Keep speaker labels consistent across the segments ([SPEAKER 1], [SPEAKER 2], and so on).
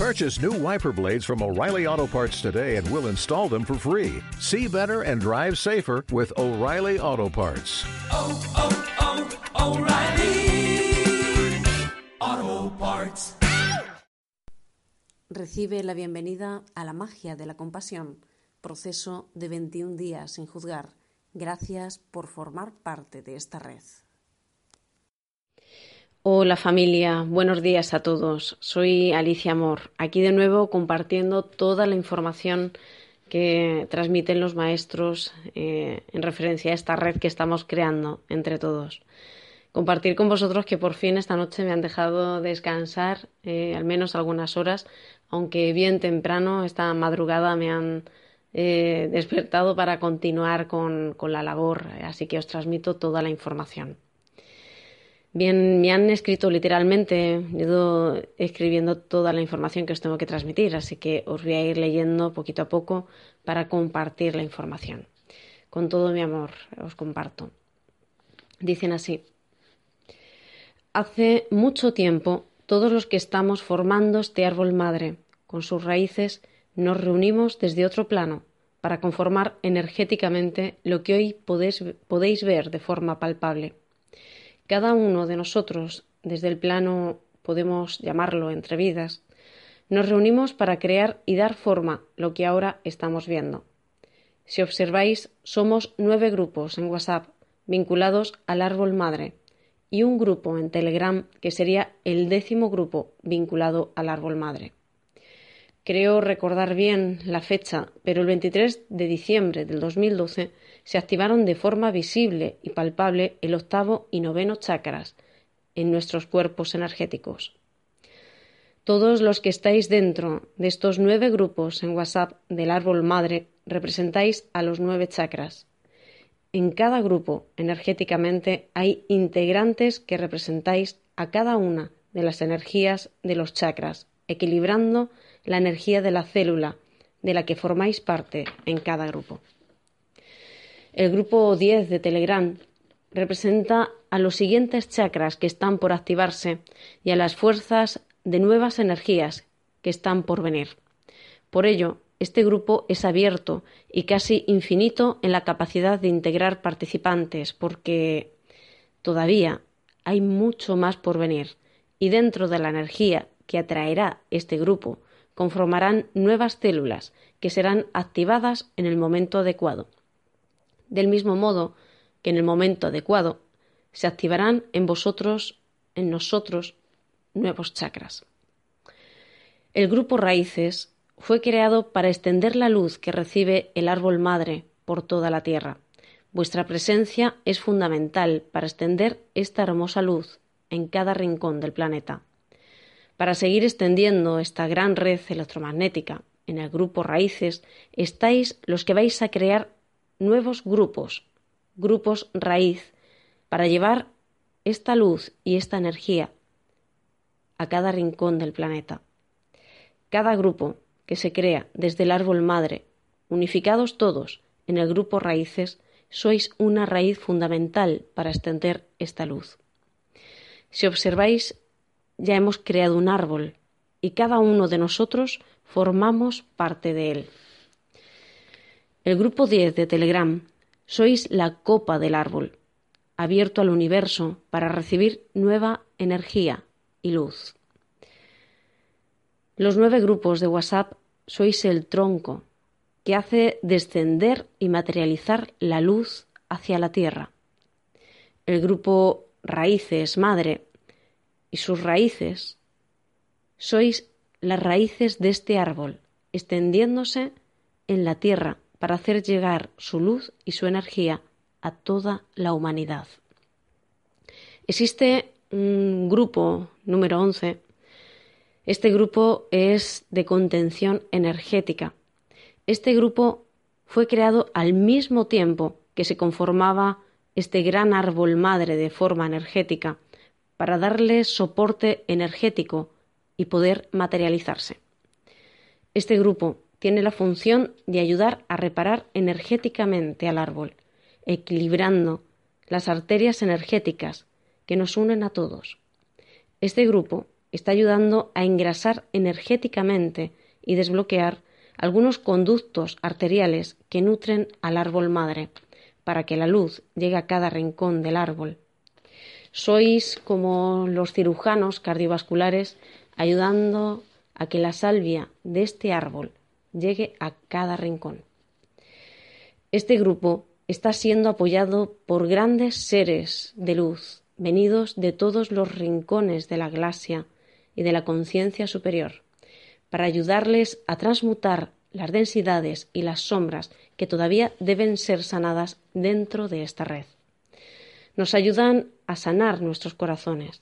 [SPEAKER 1] Purchase new wiper blades from O'Reilly Auto Parts today and we'll install them for free. See better and drive safer with O'Reilly Auto Parts.
[SPEAKER 2] oh, oh, O'Reilly Auto Parts.
[SPEAKER 3] Recibe la bienvenida a la magia de la compasión, proceso de 21 días sin juzgar. Gracias por formar parte de esta red.
[SPEAKER 4] Hola familia, buenos días a todos. Soy Alicia Amor, aquí de nuevo compartiendo toda la información que transmiten los maestros eh, en referencia a esta red que estamos creando entre todos. Compartir con vosotros que por fin esta noche me han dejado descansar eh, al menos algunas horas, aunque bien temprano, esta madrugada me han eh, despertado para continuar con, con la labor, así que os transmito toda la información. Bien, me han escrito literalmente, he ido escribiendo toda la información que os tengo que transmitir, así que os voy a ir leyendo poquito a poco para compartir la información. Con todo mi amor os comparto. Dicen así. Hace mucho tiempo, todos los que estamos formando este árbol madre, con sus raíces, nos reunimos desde otro plano para conformar energéticamente lo que hoy podéis, podéis ver de forma palpable. Cada uno de nosotros, desde el plano, podemos llamarlo entre vidas, nos reunimos para crear y dar forma lo que ahora estamos viendo. Si observáis, somos nueve grupos en WhatsApp vinculados al árbol madre y un grupo en Telegram que sería el décimo grupo vinculado al árbol madre. Creo recordar bien la fecha, pero el 23 de diciembre del 2012 se activaron de forma visible y palpable el octavo y noveno chakras en nuestros cuerpos energéticos. Todos los que estáis dentro de estos nueve grupos en WhatsApp del árbol madre representáis a los nueve chakras. En cada grupo energéticamente hay integrantes que representáis a cada una de las energías de los chakras, equilibrando la energía de la célula de la que formáis parte en cada grupo. El grupo 10 de Telegram representa a los siguientes chakras que están por activarse y a las fuerzas de nuevas energías que están por venir. Por ello, este grupo es abierto y casi infinito en la capacidad de integrar participantes porque todavía hay mucho más por venir y dentro de la energía que atraerá este grupo conformarán nuevas células que serán activadas en el momento adecuado. Del mismo modo que en el momento adecuado se activarán en vosotros, en nosotros, nuevos chakras. El grupo Raíces fue creado para extender la luz que recibe el árbol madre por toda la tierra. Vuestra presencia es fundamental para extender esta hermosa luz en cada rincón del planeta. Para seguir extendiendo esta gran red electromagnética en el grupo Raíces, estáis los que vais a crear nuevos grupos, grupos raíz, para llevar esta luz y esta energía a cada rincón del planeta. Cada grupo que se crea desde el árbol madre, unificados todos en el grupo raíces, sois una raíz fundamental para extender esta luz. Si observáis ya hemos creado un árbol y cada uno de nosotros formamos parte de él. El grupo 10 de Telegram sois la copa del árbol, abierto al universo para recibir nueva energía y luz. Los nueve grupos de WhatsApp sois el tronco que hace descender y materializar la luz hacia la tierra. El grupo Raíces Madre y sus raíces, sois las raíces de este árbol, extendiéndose en la tierra para hacer llegar su luz y su energía a toda la humanidad. Existe un grupo número 11. Este grupo es de contención energética. Este grupo fue creado al mismo tiempo que se conformaba este gran árbol madre de forma energética para darle soporte energético y poder materializarse. Este grupo tiene la función de ayudar a reparar energéticamente al árbol, equilibrando las arterias energéticas que nos unen a todos. Este grupo está ayudando a engrasar energéticamente y desbloquear algunos conductos arteriales que nutren al árbol madre, para que la luz llegue a cada rincón del árbol. Sois como los cirujanos cardiovasculares ayudando a que la salvia de este árbol llegue a cada rincón. Este grupo está siendo apoyado por grandes seres de luz, venidos de todos los rincones de la galaxia y de la conciencia superior, para ayudarles a transmutar las densidades y las sombras que todavía deben ser sanadas dentro de esta red. Nos ayudan a sanar nuestros corazones,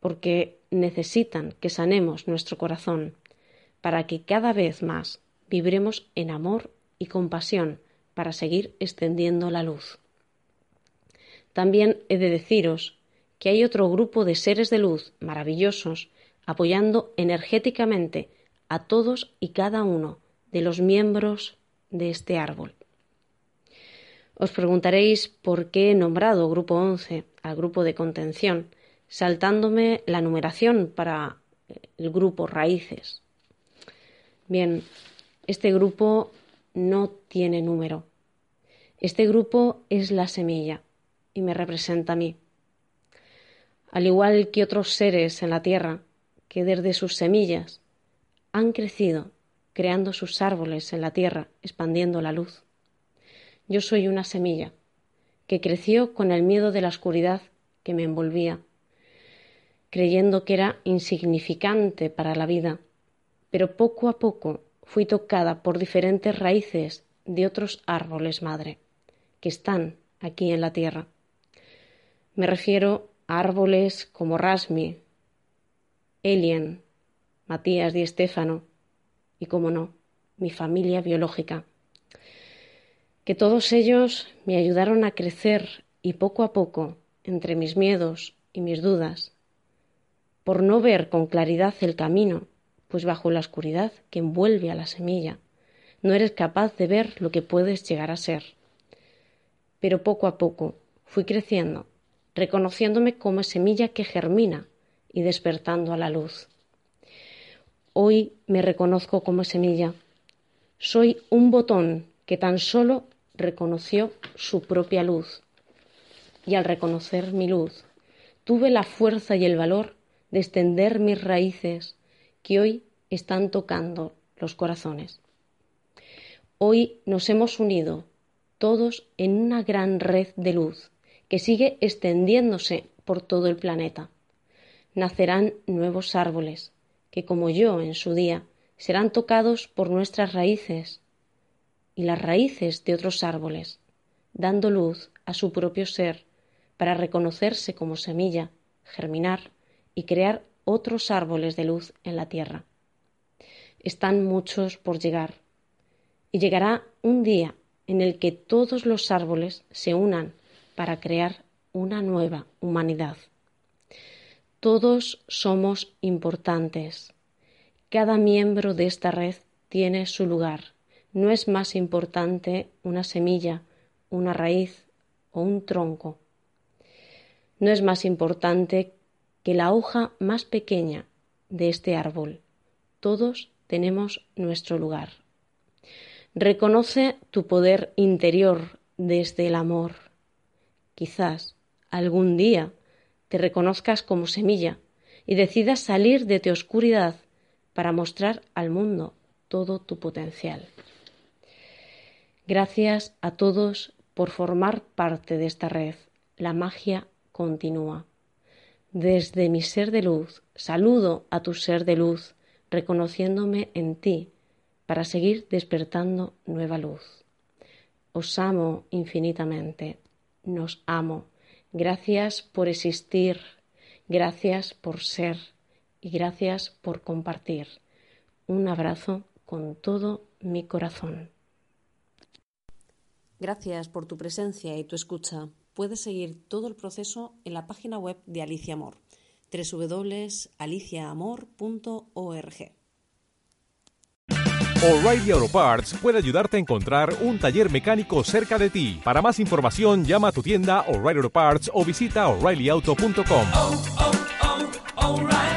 [SPEAKER 4] porque necesitan que sanemos nuestro corazón, para que cada vez más vibremos en amor y compasión para seguir extendiendo la luz. También he de deciros que hay otro grupo de seres de luz maravillosos apoyando energéticamente a todos y cada uno de los miembros de este árbol. Os preguntaréis por qué he nombrado Grupo 11 al grupo de contención, saltándome la numeración para el grupo Raíces. Bien, este grupo no tiene número. Este grupo es la semilla y me representa a mí. Al igual que otros seres en la tierra, que desde sus semillas han crecido, creando sus árboles en la tierra, expandiendo la luz. Yo soy una semilla que creció con el miedo de la oscuridad que me envolvía, creyendo que era insignificante para la vida, pero poco a poco fui tocada por diferentes raíces de otros árboles madre que están aquí en la tierra. Me refiero a árboles como Rasmi, Elien, Matías Di Estéfano y, como no, mi familia biológica. Que todos ellos me ayudaron a crecer y poco a poco, entre mis miedos y mis dudas, por no ver con claridad el camino pues bajo la oscuridad que envuelve a la semilla no eres capaz de ver lo que puedes llegar a ser. Pero poco a poco fui creciendo, reconociéndome como semilla que germina y despertando a la luz. Hoy me reconozco como semilla. Soy un botón que tan solo reconoció su propia luz. Y al reconocer mi luz, tuve la fuerza y el valor de extender mis raíces que hoy están tocando los corazones. Hoy nos hemos unido todos en una gran red de luz que sigue extendiéndose por todo el planeta. Nacerán nuevos árboles que, como yo en su día, serán tocados por nuestras raíces y las raíces de otros árboles, dando luz a su propio ser para reconocerse como semilla, germinar y crear otros árboles de luz en la tierra. Están muchos por llegar, y llegará un día en el que todos los árboles se unan para crear una nueva humanidad. Todos somos importantes. Cada miembro de esta red tiene su lugar. No es más importante una semilla, una raíz o un tronco. No es más importante que la hoja más pequeña de este árbol. Todos tenemos nuestro lugar. Reconoce tu poder interior desde el amor. Quizás algún día te reconozcas como semilla y decidas salir de tu oscuridad para mostrar al mundo todo tu potencial. Gracias a todos por formar parte de esta red. La magia continúa. Desde mi ser de luz, saludo a tu ser de luz, reconociéndome en ti, para seguir despertando nueva luz. Os amo infinitamente, nos amo. Gracias por existir, gracias por ser y gracias por compartir. Un abrazo con todo mi corazón.
[SPEAKER 3] Gracias por tu presencia y tu escucha. Puedes seguir todo el proceso en la página web de Alicia Amor, www.aliciaamor.org.
[SPEAKER 5] O'Reilly Auto Parts puede ayudarte a encontrar un taller mecánico cerca de ti. Para más información, llama a tu tienda O'Reilly Auto Parts o visita oreillyauto.com.
[SPEAKER 2] oh, oh, O'Reilly